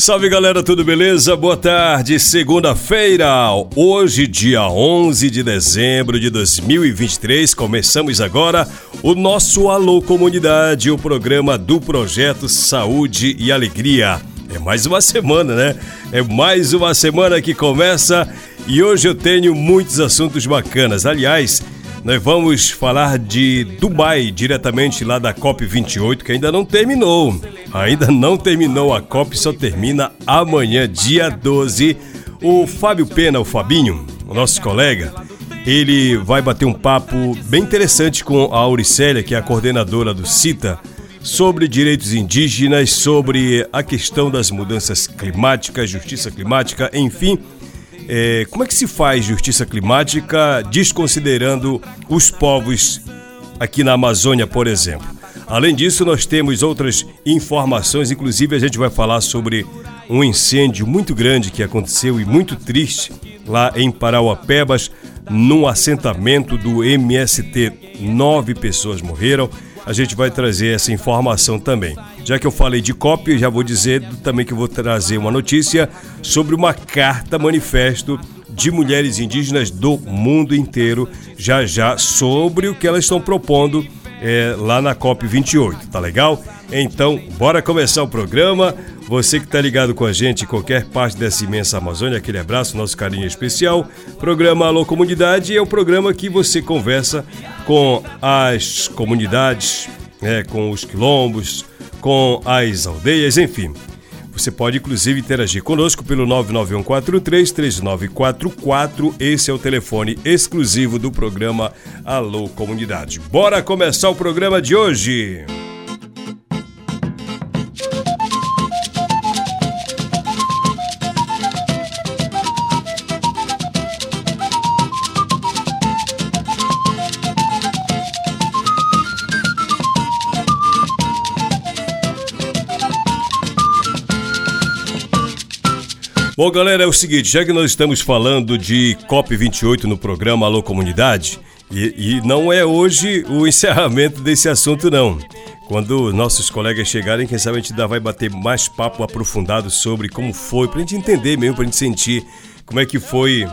Salve galera, tudo beleza? Boa tarde, segunda-feira, hoje, dia 11 de dezembro de 2023. Começamos agora o nosso Alô Comunidade, o programa do Projeto Saúde e Alegria. É mais uma semana, né? É mais uma semana que começa e hoje eu tenho muitos assuntos bacanas. Aliás, nós vamos falar de Dubai, diretamente lá da COP28, que ainda não terminou. Ainda não terminou a COP, só termina amanhã, dia 12. O Fábio Pena, o Fabinho, o nosso colega, ele vai bater um papo bem interessante com a Auricélia, que é a coordenadora do CITA, sobre direitos indígenas, sobre a questão das mudanças climáticas, justiça climática, enfim é, como é que se faz justiça climática desconsiderando os povos aqui na Amazônia, por exemplo? Além disso, nós temos outras informações, inclusive a gente vai falar sobre um incêndio muito grande que aconteceu e muito triste lá em Parauapebas, num assentamento do MST. Nove pessoas morreram a gente vai trazer essa informação também. Já que eu falei de cópia, já vou dizer também que eu vou trazer uma notícia sobre uma carta manifesto de mulheres indígenas do mundo inteiro, já já sobre o que elas estão propondo é, lá na COP 28, tá legal? Então, bora começar o programa. Você que está ligado com a gente em qualquer parte dessa imensa Amazônia, aquele abraço, nosso carinho especial. Programa Alô Comunidade é o programa que você conversa com as comunidades, né, com os quilombos, com as aldeias, enfim. Você pode inclusive interagir conosco pelo 991433944. Esse é o telefone exclusivo do programa Alô Comunidade. Bora começar o programa de hoje. Bom, galera, é o seguinte, já que nós estamos falando de COP28 no programa Alô Comunidade, e, e não é hoje o encerramento desse assunto, não. Quando nossos colegas chegarem, quem sabe a gente ainda vai bater mais papo aprofundado sobre como foi, pra gente entender mesmo, pra gente sentir como é que foi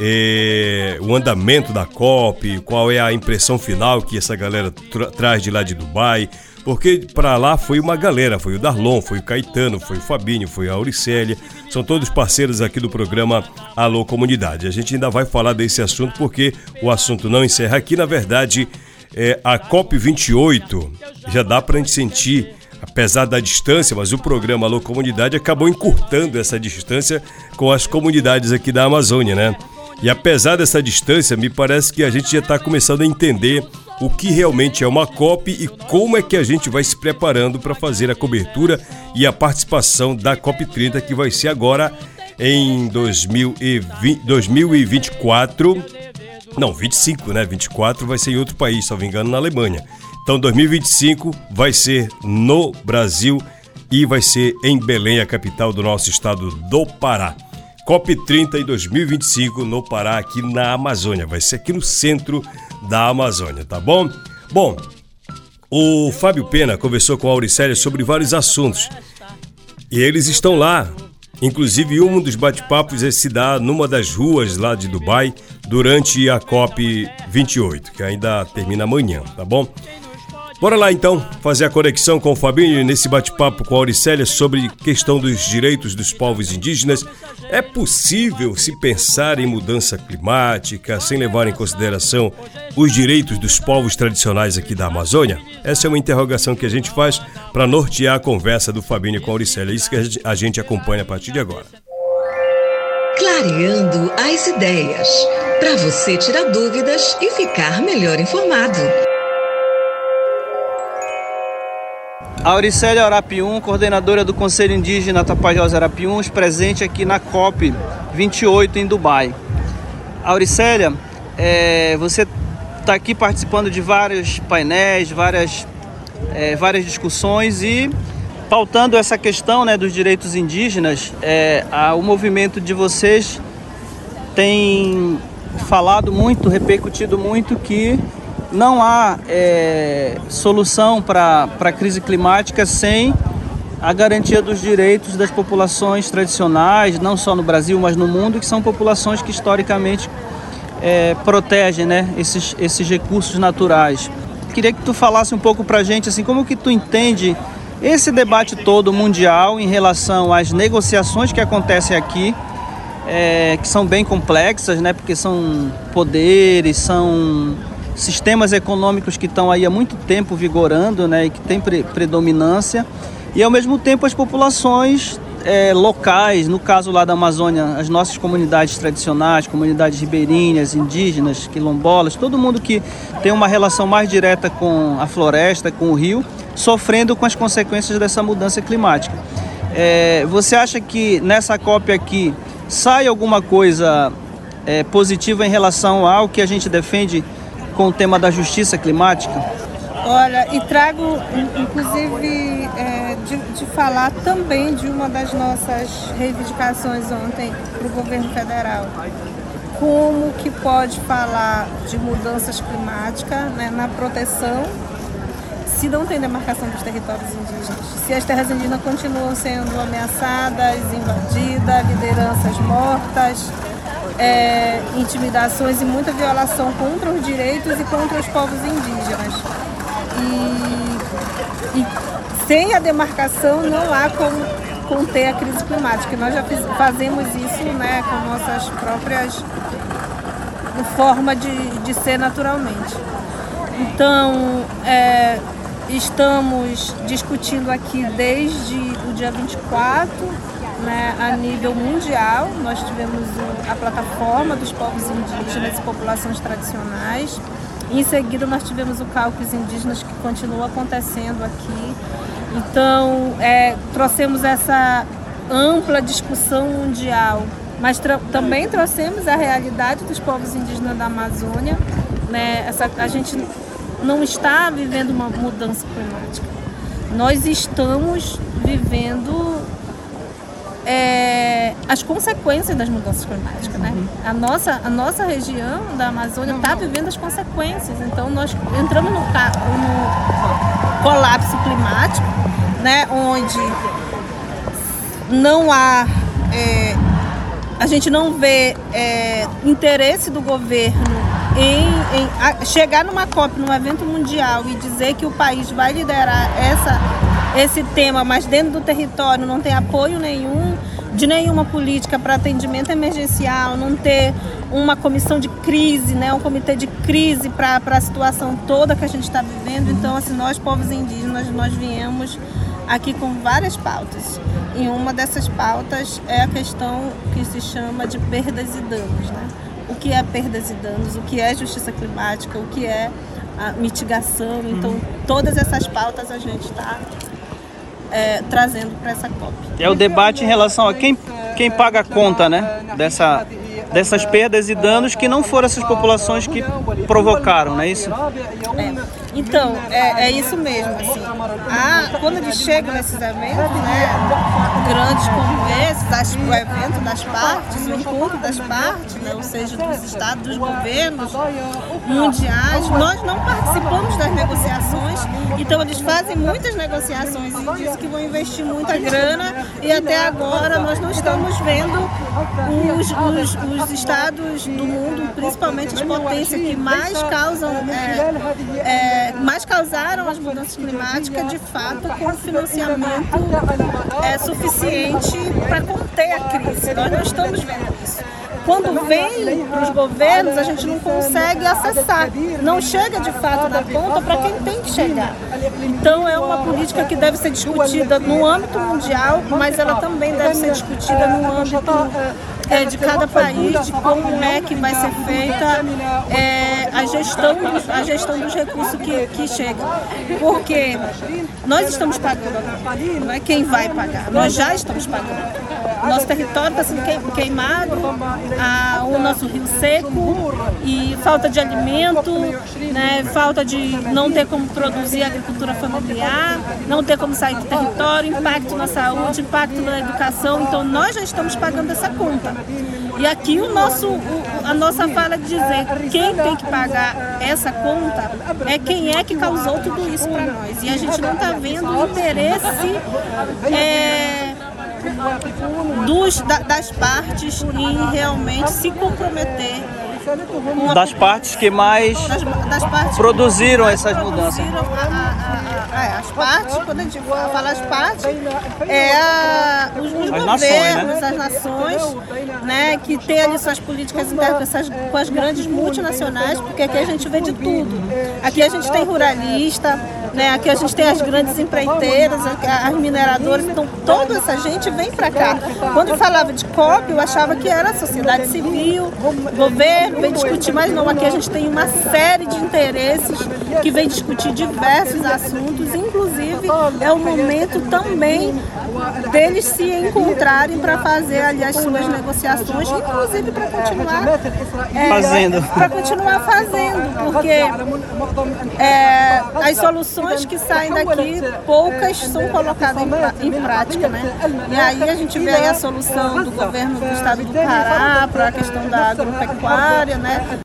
é, o andamento da COP, qual é a impressão final que essa galera tra traz de lá de Dubai, porque para lá foi uma galera, foi o Darlon, foi o Caetano, foi o Fabinho, foi a Auricélia, são todos parceiros aqui do programa Alô Comunidade. A gente ainda vai falar desse assunto porque o assunto não encerra aqui, na verdade, é, a COP28 já dá para a gente sentir apesar da distância, mas o programa Alô Comunidade acabou encurtando essa distância com as comunidades aqui da Amazônia, né? E apesar dessa distância, me parece que a gente já está começando a entender o que realmente é uma COP e como é que a gente vai se preparando para fazer a cobertura e a participação da COP 30 que vai ser agora em 2020, 2024. Não, 25, né? 24 vai ser em outro país, me engano, na Alemanha. Então 2025 vai ser no Brasil e vai ser em Belém, a capital do nosso estado do Pará. COP30 em 2025 no Pará, aqui na Amazônia. Vai ser aqui no centro da Amazônia, tá bom? Bom, o Fábio Pena conversou com a Auricélia sobre vários assuntos. E eles estão lá. Inclusive, um dos bate-papos é se dar numa das ruas lá de Dubai durante a COP 28, que ainda termina amanhã, tá bom? Bora lá então fazer a conexão com o Fabinho nesse bate-papo com a Auricélia sobre questão dos direitos dos povos indígenas. É possível se pensar em mudança climática sem levar em consideração os direitos dos povos tradicionais aqui da Amazônia? Essa é uma interrogação que a gente faz para nortear a conversa do Fabinho com a Auricélia. Isso que a gente acompanha a partir de agora. Clareando as ideias, para você tirar dúvidas e ficar melhor informado. Auricélia Arapium, coordenadora do Conselho Indígena Tapajós Arapiuns, presente aqui na COP 28 em Dubai. Auricélia, é, você está aqui participando de vários painéis, várias, é, várias discussões e pautando essa questão né, dos direitos indígenas. É, a, o movimento de vocês tem falado muito, repercutido muito que não há é, solução para a crise climática sem a garantia dos direitos das populações tradicionais, não só no Brasil, mas no mundo, que são populações que historicamente é, protegem né, esses, esses recursos naturais. Queria que tu falasse um pouco para a gente, assim, como que tu entende esse debate todo mundial em relação às negociações que acontecem aqui, é, que são bem complexas, né, porque são poderes, são sistemas econômicos que estão aí há muito tempo vigorando né, e que têm pre predominância, e ao mesmo tempo as populações é, locais, no caso lá da Amazônia, as nossas comunidades tradicionais, comunidades ribeirinhas, indígenas, quilombolas, todo mundo que tem uma relação mais direta com a floresta, com o rio, sofrendo com as consequências dessa mudança climática. É, você acha que nessa cópia aqui sai alguma coisa é, positiva em relação ao que a gente defende com o tema da justiça climática? Olha, e trago, inclusive, é, de, de, falar também de uma das nossas reivindicações ontem para o governo federal. Como que pode falar de mudanças climáticas né, na proteção se não tem demarcação dos territórios indígenas? Se as terras indígenas continuam sendo ameaçadas, invadidas, lideranças mortas, é, intimidações e muita violação contra os direitos e contra os povos indígenas. E, e sem a demarcação não há como conter a crise climática. Nós já fiz, fazemos isso né, com nossas próprias forma de, de ser naturalmente. Então, é, estamos discutindo aqui desde o dia 24 né, a nível mundial. Nós tivemos a plataforma dos povos indígenas e populações tradicionais. Em seguida, nós tivemos o cálculo indígenas que continua acontecendo aqui. Então, é, trouxemos essa ampla discussão mundial, mas também trouxemos a realidade dos povos indígenas da Amazônia. Né? Essa, a gente não está vivendo uma mudança climática. Nós estamos vivendo é, as consequências das mudanças climáticas. Né? A, nossa, a nossa região da Amazônia está vivendo as consequências. Então, nós entramos no, no colapso climático, né? onde não há. É, a gente não vê é, interesse do governo em, em a, chegar numa COP, num evento mundial, e dizer que o país vai liderar essa esse tema, mas dentro do território não tem apoio nenhum de nenhuma política para atendimento emergencial, não ter uma comissão de crise, né, um comitê de crise para a situação toda que a gente está vivendo. Então, assim, nós, povos indígenas, nós viemos aqui com várias pautas. E uma dessas pautas é a questão que se chama de perdas e danos. Né? O que é perdas e danos, o que é justiça climática, o que é a mitigação. Então, todas essas pautas a gente está é, trazendo para essa COP. É o debate em relação a quem, quem paga a conta né, dessa, dessas perdas e danos que não foram essas populações que provocaram, não é isso? É. Então, é, é isso mesmo. Assim. A, quando eles chegam nesses eventos, né, grandes como esse, o evento das partes, o encontro das partes, né, ou seja, dos estados, dos governos mundiais, nós não participamos das negociações, então eles fazem muitas negociações e dizem que vão investir muita grana e até agora nós não estamos vendo os, os, os estados do mundo, principalmente as potências que mais causam, é, é, mais causaram as mudanças climáticas, de fato, com financiamento é, suficiente para conter a crise. Nós não estamos vendo isso. Quando vem para os governos, a gente não consegue acessar. Não chega de fato na ponta para quem tem que chegar. Então é uma política que deve ser discutida no âmbito mundial, mas ela também deve ser discutida no âmbito é, de cada país, de como é que vai ser feita é, a, gestão dos, a gestão dos recursos que, que chegam. Porque nós estamos pagando, não é quem vai pagar, nós já estamos pagando. Nosso território está sendo queimado, a, o nosso rio seco e falta de alimento, né, falta de não ter como produzir agricultura familiar, não ter como sair do território, impacto na saúde, impacto na educação. Então nós já estamos pagando essa conta. E aqui o nosso, a nossa fala de dizer quem tem que pagar essa conta é quem é que causou tudo isso para nós. E a gente não está vendo o interesse é, dos, da, das partes em realmente se comprometer das partes que mais das, das partes produziram essas mudanças. A, a, a, é, as partes, quando a gente fala as partes, é os, os governos, nações, né? as nações, né, que têm ali suas políticas internas com as grandes multinacionais, porque aqui a gente vê de tudo. Aqui a gente tem ruralista, né? Aqui a gente tem as grandes empreiteiras, as mineradoras, então toda essa gente vem para cá. Quando falava de COP, eu achava que era sociedade civil, governo, vem discutir, mas não, aqui a gente tem uma série de interesses que vem discutir diversos assuntos, inclusive é o momento também deles se encontrarem para fazer ali as suas negociações, inclusive para continuar é, fazendo. Para continuar fazendo, porque é, as soluções que saem daqui, poucas são colocadas em, em, prática, né? E aí a gente vê aí a solução do governo do estado do Pará para a questão da agropecuária, né?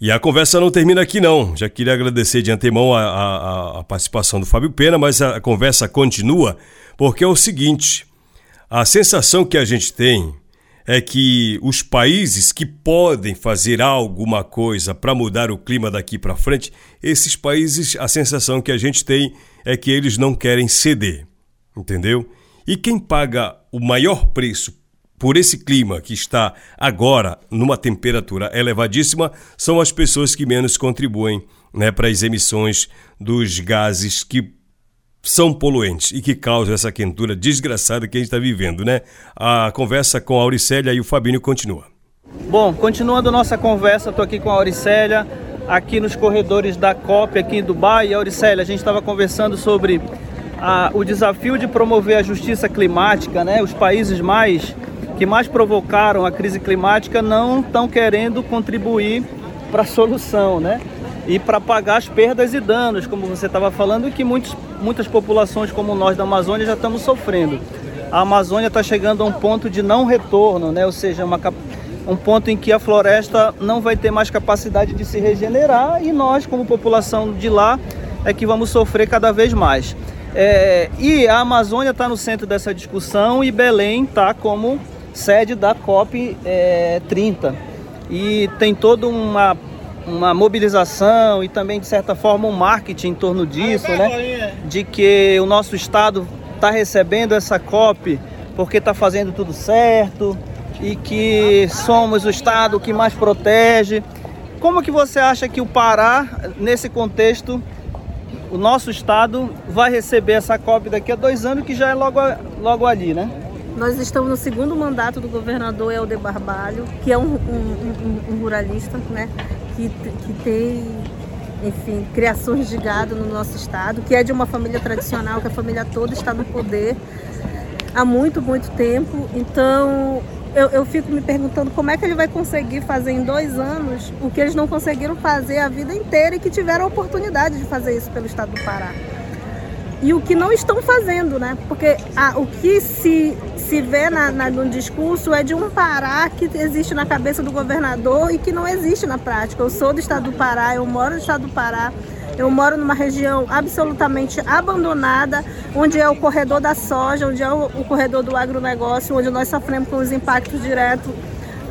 E a conversa não termina aqui não. Já queria agradecer de antemão a, a, a participação do Fábio Pena, mas a conversa continua porque é o seguinte: a sensação que a gente tem é que os países que podem fazer alguma coisa para mudar o clima daqui para frente, esses países, a sensação que a gente tem é que eles não querem ceder, entendeu? E quem paga o maior preço por esse clima que está agora numa temperatura elevadíssima são as pessoas que menos contribuem né, para as emissões dos gases que são poluentes e que causam essa quentura desgraçada que a gente está vivendo, né? A conversa com a Auricélia e o Fabinho continua. Bom, continuando nossa conversa, estou aqui com a Auricélia, aqui nos corredores da COP aqui em Dubai. Auricélia, a gente estava conversando sobre a, o desafio de promover a justiça climática, né? Os países mais que mais provocaram a crise climática não estão querendo contribuir para a solução, né? e para pagar as perdas e danos, como você estava falando, que muitos, muitas populações como nós da Amazônia já estamos sofrendo. A Amazônia está chegando a um ponto de não retorno, né? ou seja, uma, um ponto em que a floresta não vai ter mais capacidade de se regenerar e nós, como população de lá, é que vamos sofrer cada vez mais. É, e a Amazônia está no centro dessa discussão e Belém está como sede da COP é, 30. E tem toda uma uma mobilização e também, de certa forma, um marketing em torno disso, né? De que o nosso estado está recebendo essa COP porque está fazendo tudo certo e que somos o estado que mais protege. Como que você acha que o Pará, nesse contexto, o nosso estado vai receber essa COP daqui a dois anos, que já é logo, logo ali, né? Nós estamos no segundo mandato do governador Helder Barbalho, que é um, um, um, um ruralista, né? que, que tem, enfim, criações de gado no nosso estado, que é de uma família tradicional, que a família toda está no poder há muito, muito tempo. Então, eu, eu, fico me perguntando como é que ele vai conseguir fazer em dois anos o que eles não conseguiram fazer a vida inteira e que tiveram a oportunidade de fazer isso pelo estado do Pará. E o que não estão fazendo, né? Porque a, o que se, se vê na, na, no discurso é de um Pará que existe na cabeça do governador e que não existe na prática. Eu sou do estado do Pará, eu moro no estado do Pará, eu moro numa região absolutamente abandonada, onde é o corredor da soja, onde é o, o corredor do agronegócio, onde nós sofremos com os impactos diretos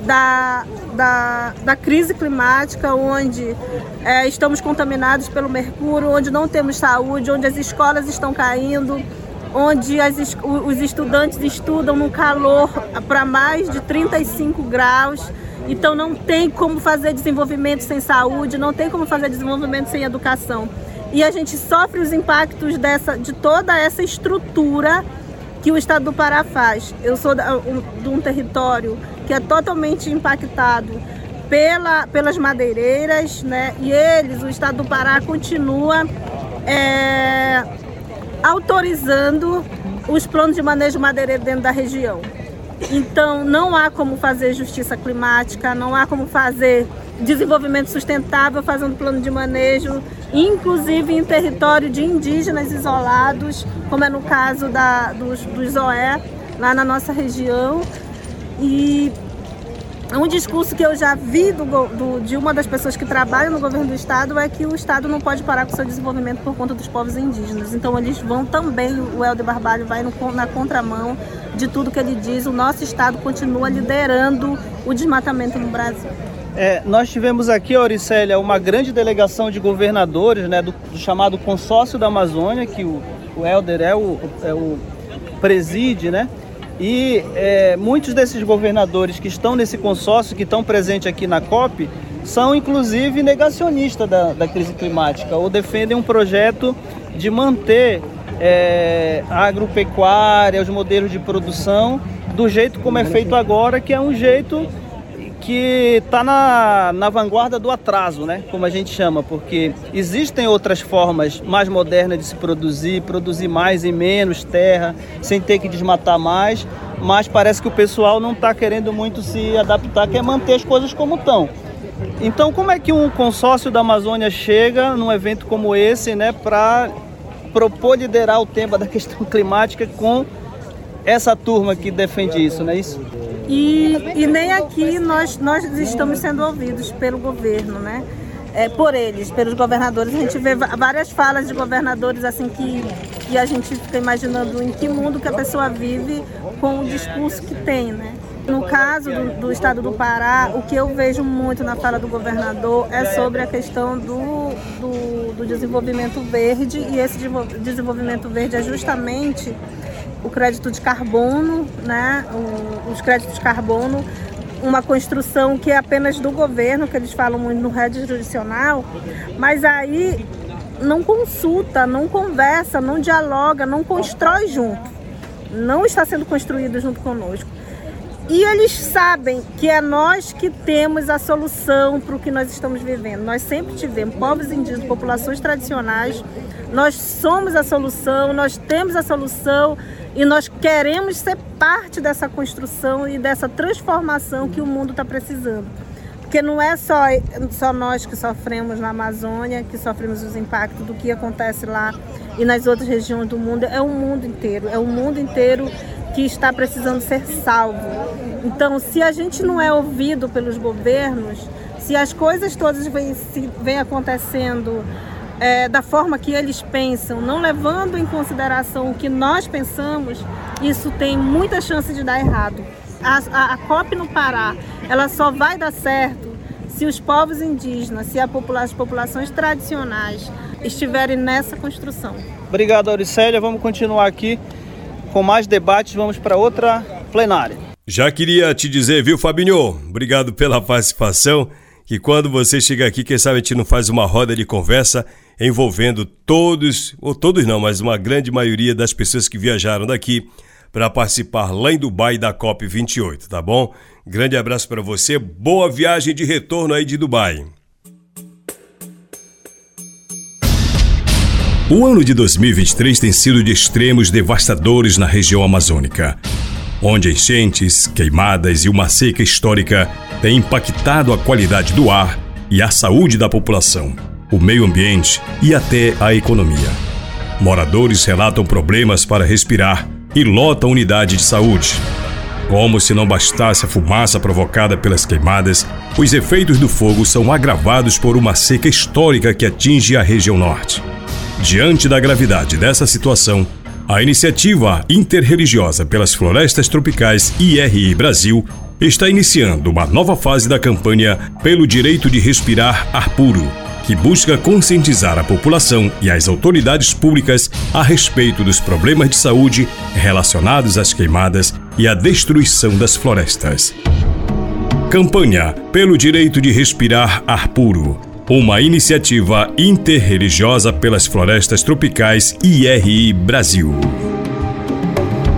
da, da, da crise climática, onde é, estamos contaminados pelo mercúrio, onde não temos saúde, onde as escolas estão caindo, onde as, os estudantes estudam no calor para mais de 35 graus. Então não tem como fazer desenvolvimento sem saúde, não tem como fazer desenvolvimento sem educação. E a gente sofre os impactos dessa, de toda essa estrutura que o estado do Pará faz. Eu sou de um território que é totalmente impactado pela, pelas madeireiras, né? E eles, o estado do Pará, continua é, autorizando os planos de manejo madeireiro dentro da região. Então, não há como fazer justiça climática, não há como fazer desenvolvimento sustentável fazendo plano de manejo, inclusive em território de indígenas isolados, como é no caso da, dos, dos OE, lá na nossa região. E um discurso que eu já vi do, do, de uma das pessoas que trabalham no governo do estado é que o estado não pode parar com seu desenvolvimento por conta dos povos indígenas. Então eles vão também, o Helder Barbalho vai no, na contramão de tudo que ele diz. O nosso estado continua liderando o desmatamento no Brasil. É, nós tivemos aqui, Auricélia, uma grande delegação de governadores né, do, do chamado Consórcio da Amazônia, que o, o Helder é o, é o preside, né? E é, muitos desses governadores que estão nesse consórcio, que estão presentes aqui na COP, são inclusive negacionistas da, da crise climática ou defendem um projeto de manter é, a agropecuária, os modelos de produção do jeito como é feito agora, que é um jeito que está na, na vanguarda do atraso, né? Como a gente chama, porque existem outras formas mais modernas de se produzir, produzir mais em menos terra, sem ter que desmatar mais, mas parece que o pessoal não está querendo muito se adaptar, quer manter as coisas como estão. Então, como é que um consórcio da Amazônia chega num evento como esse, né, para propor liderar o tema da questão climática com essa turma que defende isso, não é isso? E, e nem aqui nós, nós estamos sendo ouvidos pelo governo, né? É, por eles, pelos governadores. A gente vê várias falas de governadores assim que, que a gente fica imaginando em que mundo que a pessoa vive com o discurso que tem, né? No caso do, do, estado do Pará, o que eu vejo muito na fala do governador é sobre a questão do, do, do desenvolvimento verde, e esse desenvolvimento verde é justamente o crédito de carbono, né? O, os créditos de carbono, uma construção que é apenas do governo, que eles falam muito no rede jurisdicional, mas aí não consulta, não conversa, não dialoga, não constrói junto. Não está sendo construído junto conosco. E eles sabem que é nós que temos a solução para o que nós estamos vivendo. Nós sempre tivemos povos indígenas, populações tradicionais, nós somos a solução, nós temos a solução e nós queremos ser parte dessa construção e dessa transformação que o mundo está precisando. Porque não é só, só nós que sofremos na Amazônia, que sofremos os impactos do que acontece lá e nas outras regiões do mundo, é o mundo inteiro, é o mundo inteiro que está precisando ser salvo. Então, se a gente não é ouvido pelos governos, se as coisas todas vêm, acontecendo é, da forma que eles pensam, não levando em consideração o que nós pensamos, isso tem muita chance de dar errado. A, a, a COP no Pará, ela só vai dar certo se os povos indígenas, se popula as populações tradicionais estiverem nessa construção. Obrigado, Auricélia. Vamos continuar aqui com mais debates, vamos para outra plenária. Já queria te dizer, viu, Fabinho? Obrigado pela participação. Que quando você chega aqui, quem sabe a gente não faz uma roda de conversa envolvendo todos, ou todos não, mas uma grande maioria das pessoas que viajaram daqui para participar lá em Dubai da COP 28, tá bom? Grande abraço para você, boa viagem de retorno aí de Dubai. O ano de 2023 tem sido de extremos devastadores na região amazônica, onde enchentes, queimadas e uma seca histórica têm impactado a qualidade do ar e a saúde da população, o meio ambiente e até a economia. Moradores relatam problemas para respirar e lotam unidade de saúde. Como se não bastasse a fumaça provocada pelas queimadas, os efeitos do fogo são agravados por uma seca histórica que atinge a região norte. Diante da gravidade dessa situação, a iniciativa interreligiosa pelas florestas tropicais IRI Brasil está iniciando uma nova fase da campanha pelo direito de respirar ar puro que busca conscientizar a população e as autoridades públicas a respeito dos problemas de saúde relacionados às queimadas e à destruição das florestas. Campanha pelo direito de respirar ar puro. Uma iniciativa interreligiosa pelas florestas tropicais IRI Brasil.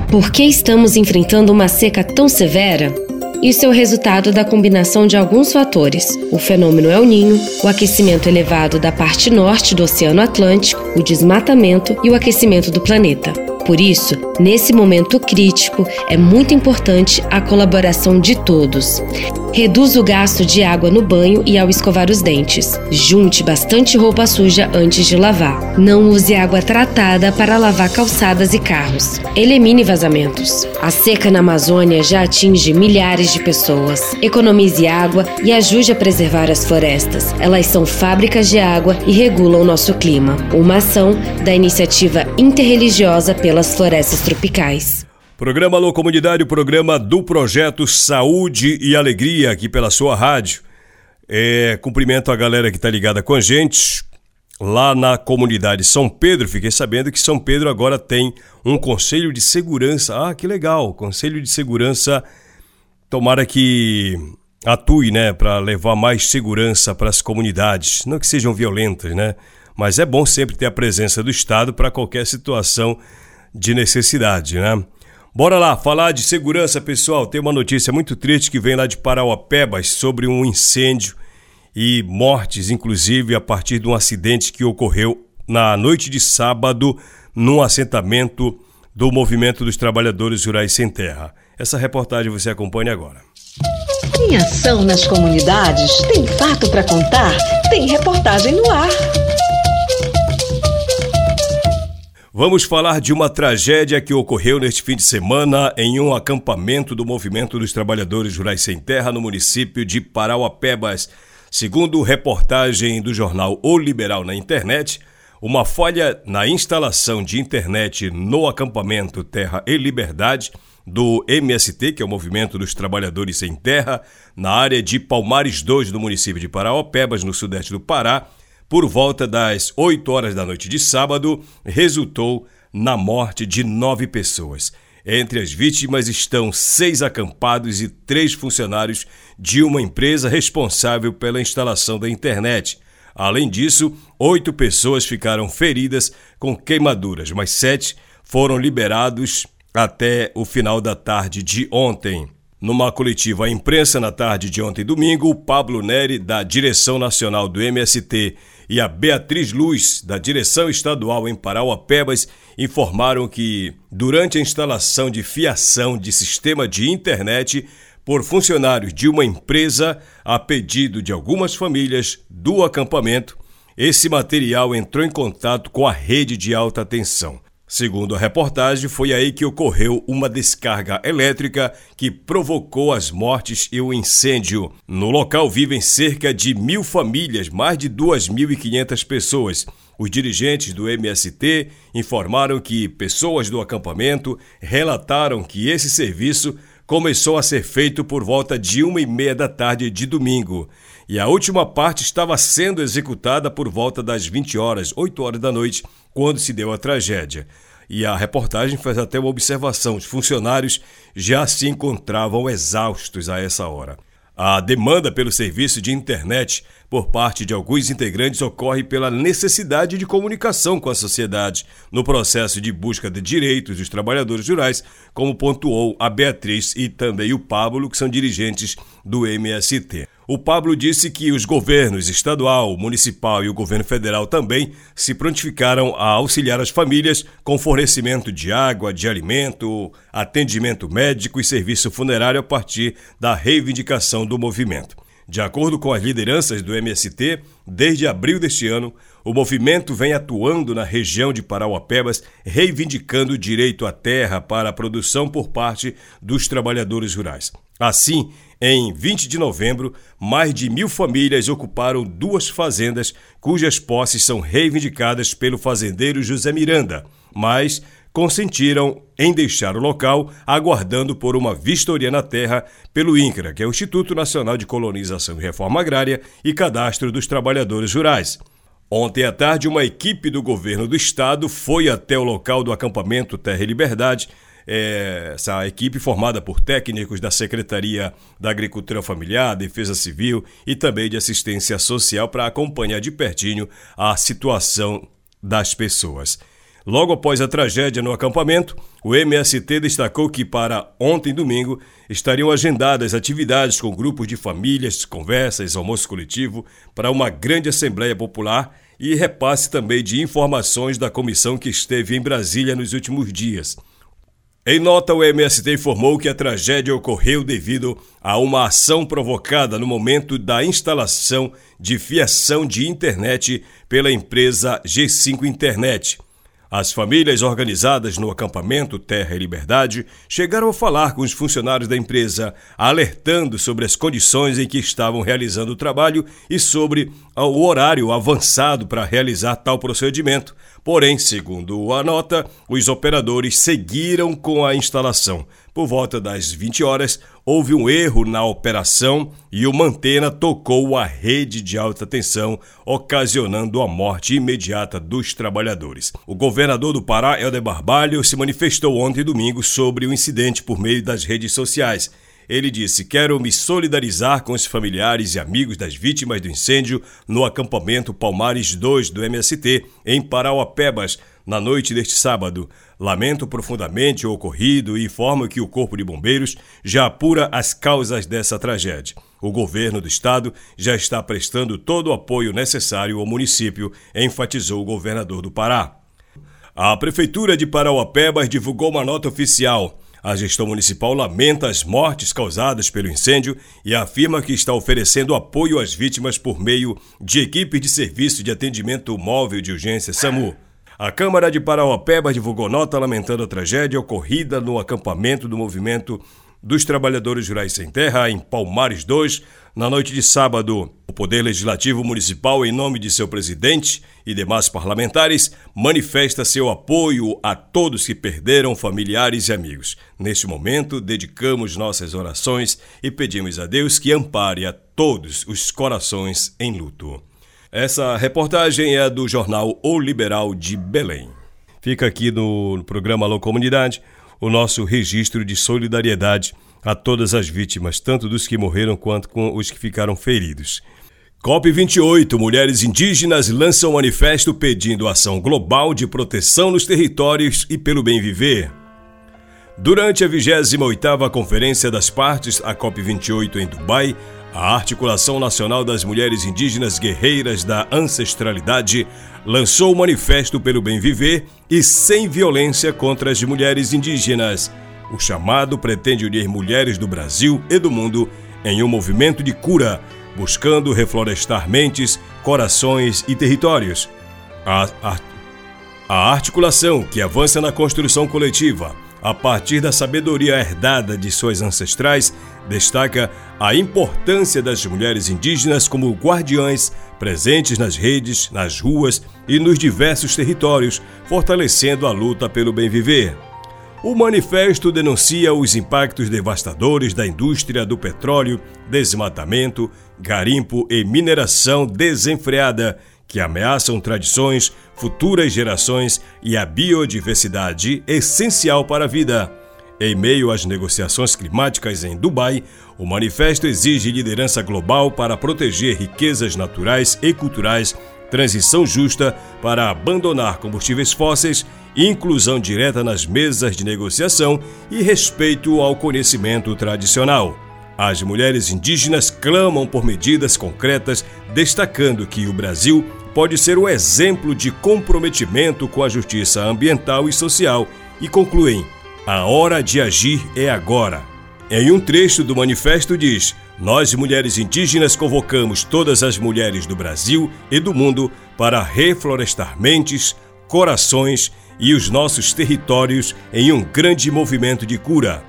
Por que estamos enfrentando uma seca tão severa? Isso é o resultado da combinação de alguns fatores: o fenômeno El Ninho, o aquecimento elevado da parte norte do Oceano Atlântico, o desmatamento e o aquecimento do planeta. Por isso, nesse momento crítico, é muito importante a colaboração de todos. Reduza o gasto de água no banho e ao escovar os dentes. Junte bastante roupa suja antes de lavar. Não use água tratada para lavar calçadas e carros. Elimine vazamentos. A seca na Amazônia já atinge milhares de pessoas. Economize água e ajude a preservar as florestas. Elas são fábricas de água e regulam nosso clima. Uma ação da iniciativa interreligiosa pelas florestas tropicais. Programa Alô Comunidade, o programa do projeto Saúde e Alegria, aqui pela sua rádio. É, cumprimento a galera que está ligada com a gente. Lá na comunidade São Pedro, fiquei sabendo que São Pedro agora tem um conselho de segurança. Ah, que legal! Conselho de segurança, tomara que atue, né, para levar mais segurança para as comunidades. Não que sejam violentas, né? Mas é bom sempre ter a presença do Estado para qualquer situação de necessidade, né? Bora lá, falar de segurança, pessoal. Tem uma notícia muito triste que vem lá de Parauapebas sobre um incêndio e mortes, inclusive, a partir de um acidente que ocorreu na noite de sábado num assentamento do Movimento dos Trabalhadores Rurais Sem Terra. Essa reportagem você acompanha agora. Tem ação nas comunidades? Tem fato para contar? Tem reportagem no ar. Vamos falar de uma tragédia que ocorreu neste fim de semana em um acampamento do Movimento dos Trabalhadores Rurais Sem Terra no município de Parauapebas. Segundo reportagem do jornal O Liberal na internet, uma falha na instalação de internet no acampamento Terra e Liberdade do MST, que é o Movimento dos Trabalhadores Sem Terra, na área de Palmares 2 do município de Parauapebas, no sudeste do Pará, por volta das 8 horas da noite de sábado, resultou na morte de nove pessoas. Entre as vítimas estão seis acampados e três funcionários de uma empresa responsável pela instalação da internet. Além disso, oito pessoas ficaram feridas com queimaduras, mas sete foram liberados até o final da tarde de ontem. Numa coletiva à imprensa na tarde de ontem domingo, o Pablo Neri, da direção nacional do MST, e a Beatriz Luz, da direção estadual em Parauapebas, informaram que, durante a instalação de fiação de sistema de internet por funcionários de uma empresa, a pedido de algumas famílias do acampamento, esse material entrou em contato com a rede de alta tensão. Segundo a reportagem, foi aí que ocorreu uma descarga elétrica que provocou as mortes e o incêndio. No local vivem cerca de mil famílias, mais de 2.500 pessoas. Os dirigentes do MST informaram que pessoas do acampamento relataram que esse serviço começou a ser feito por volta de uma e meia da tarde de domingo. E a última parte estava sendo executada por volta das 20 horas, 8 horas da noite, quando se deu a tragédia. E a reportagem faz até uma observação: os funcionários já se encontravam exaustos a essa hora. A demanda pelo serviço de internet por parte de alguns integrantes ocorre pela necessidade de comunicação com a sociedade no processo de busca de direitos dos trabalhadores rurais, como pontuou a Beatriz e também o Pablo, que são dirigentes do MST. O Pablo disse que os governos estadual, municipal e o governo federal também se prontificaram a auxiliar as famílias com fornecimento de água, de alimento, atendimento médico e serviço funerário a partir da reivindicação do movimento. De acordo com as lideranças do MST, desde abril deste ano, O movimento vem atuando na região de Parauapebas, reivindicando o direito à terra para a produção por parte dos trabalhadores rurais. Assim, em 20 de novembro, mais de mil famílias ocuparam duas fazendas cujas posses são reivindicadas pelo fazendeiro José Miranda, mas consentiram em deixar o local aguardando por uma vistoria na terra pelo INCRA, que é o Instituto Nacional de Colonização e Reforma Agrária e Cadastro dos Trabalhadores Rurais. Ontem à tarde, uma equipe do governo do estado foi até o local do acampamento Terra e Liberdade é, essa equipe formada por técnicos da Secretaria da Agricultura Familiar, Defesa Civil e também de Assistência Social para acompanhar de pertinho a situação das pessoas. Logo após a tragédia no acampamento, o MST destacou que para ontem domingo estariam agendadas atividades com grupos de famílias, conversas, almoço coletivo para uma grande Assembleia Popular e repasse também de informações da comissão que esteve em Brasília nos últimos dias. Em nota, o MST informou que a tragédia ocorreu devido a uma ação provocada no momento da instalação de fiação de internet pela empresa G5 Internet. As famílias organizadas no acampamento Terra e Liberdade chegaram a falar com os funcionários da empresa, alertando sobre as condições em que estavam realizando o trabalho e sobre o horário avançado para realizar tal procedimento. Porém, segundo a nota, os operadores seguiram com a instalação. Por volta das 20 horas, houve um erro na operação e uma antena tocou a rede de alta tensão, ocasionando a morte imediata dos trabalhadores. O governador do Pará, Helder Barbalho, se manifestou ontem domingo sobre o incidente por meio das redes sociais. Ele disse: Quero me solidarizar com os familiares e amigos das vítimas do incêndio no acampamento Palmares 2 do MST, em Parauapebas, na noite deste sábado. Lamento profundamente o ocorrido e informo que o Corpo de Bombeiros já apura as causas dessa tragédia. O governo do estado já está prestando todo o apoio necessário ao município, enfatizou o governador do Pará. A Prefeitura de Parauapebas divulgou uma nota oficial a gestão municipal lamenta as mortes causadas pelo incêndio e afirma que está oferecendo apoio às vítimas por meio de equipes de serviço de atendimento móvel de urgência SAMU. A Câmara de Parauapeba divulgou nota lamentando a tragédia ocorrida no acampamento do movimento dos Trabalhadores Rurais Sem Terra, em Palmares 2, na noite de sábado. O Poder Legislativo Municipal, em nome de seu presidente e demais parlamentares, manifesta seu apoio a todos que perderam familiares e amigos. Neste momento, dedicamos nossas orações e pedimos a Deus que ampare a todos os corações em luto. Essa reportagem é do jornal O Liberal de Belém. Fica aqui no programa Alô Comunidade o nosso registro de solidariedade a todas as vítimas, tanto dos que morreram quanto com os que ficaram feridos. COP28, mulheres indígenas lançam um manifesto pedindo ação global de proteção nos territórios e pelo bem viver. Durante a 28ª Conferência das Partes, a COP28 em Dubai, a Articulação Nacional das Mulheres Indígenas Guerreiras da Ancestralidade lançou o Manifesto pelo Bem Viver e Sem Violência contra as Mulheres Indígenas. O chamado pretende unir mulheres do Brasil e do mundo em um movimento de cura, buscando reflorestar mentes, corações e territórios. A, a, a articulação que avança na construção coletiva a partir da sabedoria herdada de suas ancestrais, destaca a importância das mulheres indígenas como guardiães presentes nas redes, nas ruas e nos diversos territórios, fortalecendo a luta pelo bem viver. O manifesto denuncia os impactos devastadores da indústria do petróleo, desmatamento, garimpo e mineração desenfreada que ameaçam tradições, futuras gerações e a biodiversidade essencial para a vida. Em meio às negociações climáticas em Dubai, o manifesto exige liderança global para proteger riquezas naturais e culturais, transição justa para abandonar combustíveis fósseis, inclusão direta nas mesas de negociação e respeito ao conhecimento tradicional. As mulheres indígenas clamam por medidas concretas, destacando que o Brasil pode ser um exemplo de comprometimento com a justiça ambiental e social e concluem: a hora de agir é agora. Em um trecho do manifesto diz: Nós, mulheres indígenas, convocamos todas as mulheres do Brasil e do mundo para reflorestar mentes, corações e os nossos territórios em um grande movimento de cura.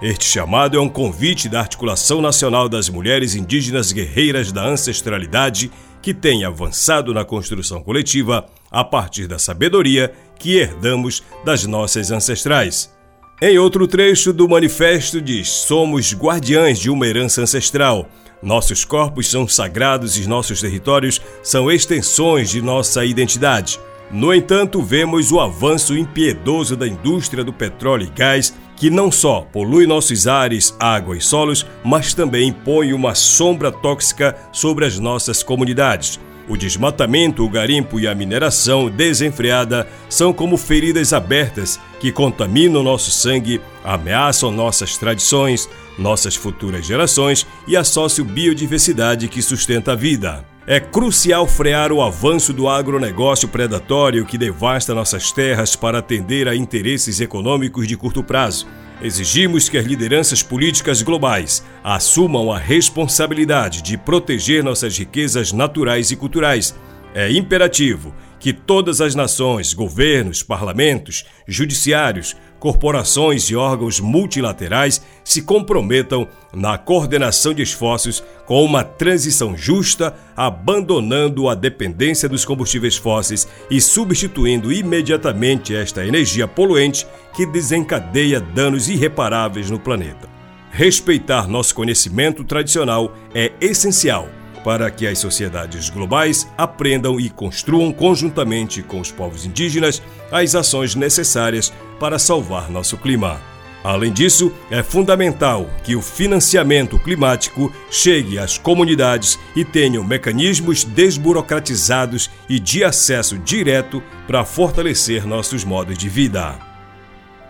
Este chamado é um convite da Articulação Nacional das Mulheres Indígenas Guerreiras da Ancestralidade, que tem avançado na construção coletiva a partir da sabedoria que herdamos das nossas ancestrais. Em outro trecho do manifesto diz: Somos guardiães de uma herança ancestral. Nossos corpos são sagrados e nossos territórios são extensões de nossa identidade. No entanto, vemos o avanço impiedoso da indústria do petróleo e gás, que não só polui nossos ares, água e solos, mas também põe uma sombra tóxica sobre as nossas comunidades. O desmatamento, o garimpo e a mineração desenfreada são como feridas abertas que contaminam nosso sangue, ameaçam nossas tradições, nossas futuras gerações e a sociobiodiversidade que sustenta a vida. É crucial frear o avanço do agronegócio predatório que devasta nossas terras para atender a interesses econômicos de curto prazo. Exigimos que as lideranças políticas globais assumam a responsabilidade de proteger nossas riquezas naturais e culturais. É imperativo que todas as nações, governos, parlamentos, judiciários, corporações e órgãos multilaterais se comprometam na coordenação de esforços com uma transição justa, abandonando a dependência dos combustíveis fósseis e substituindo imediatamente esta energia poluente que desencadeia danos irreparáveis no planeta. Respeitar nosso conhecimento tradicional é essencial para que as sociedades globais aprendam e construam conjuntamente com os povos indígenas as ações necessárias para salvar nosso clima. Além disso, é fundamental que o financiamento climático chegue às comunidades e tenham mecanismos desburocratizados e de acesso direto para fortalecer nossos modos de vida.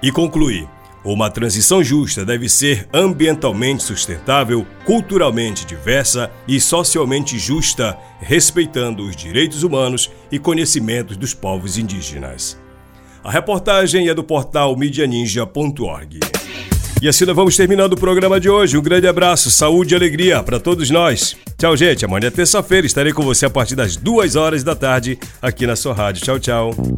E concluir. Uma transição justa deve ser ambientalmente sustentável, culturalmente diversa e socialmente justa, respeitando os direitos humanos e conhecimentos dos povos indígenas. A reportagem é do portal medianinja.org. E assim nós vamos terminando o programa de hoje. Um grande abraço, saúde e alegria para todos nós. Tchau, gente. Amanhã é terça-feira. Estarei com você a partir das duas horas da tarde aqui na sua rádio. Tchau, tchau.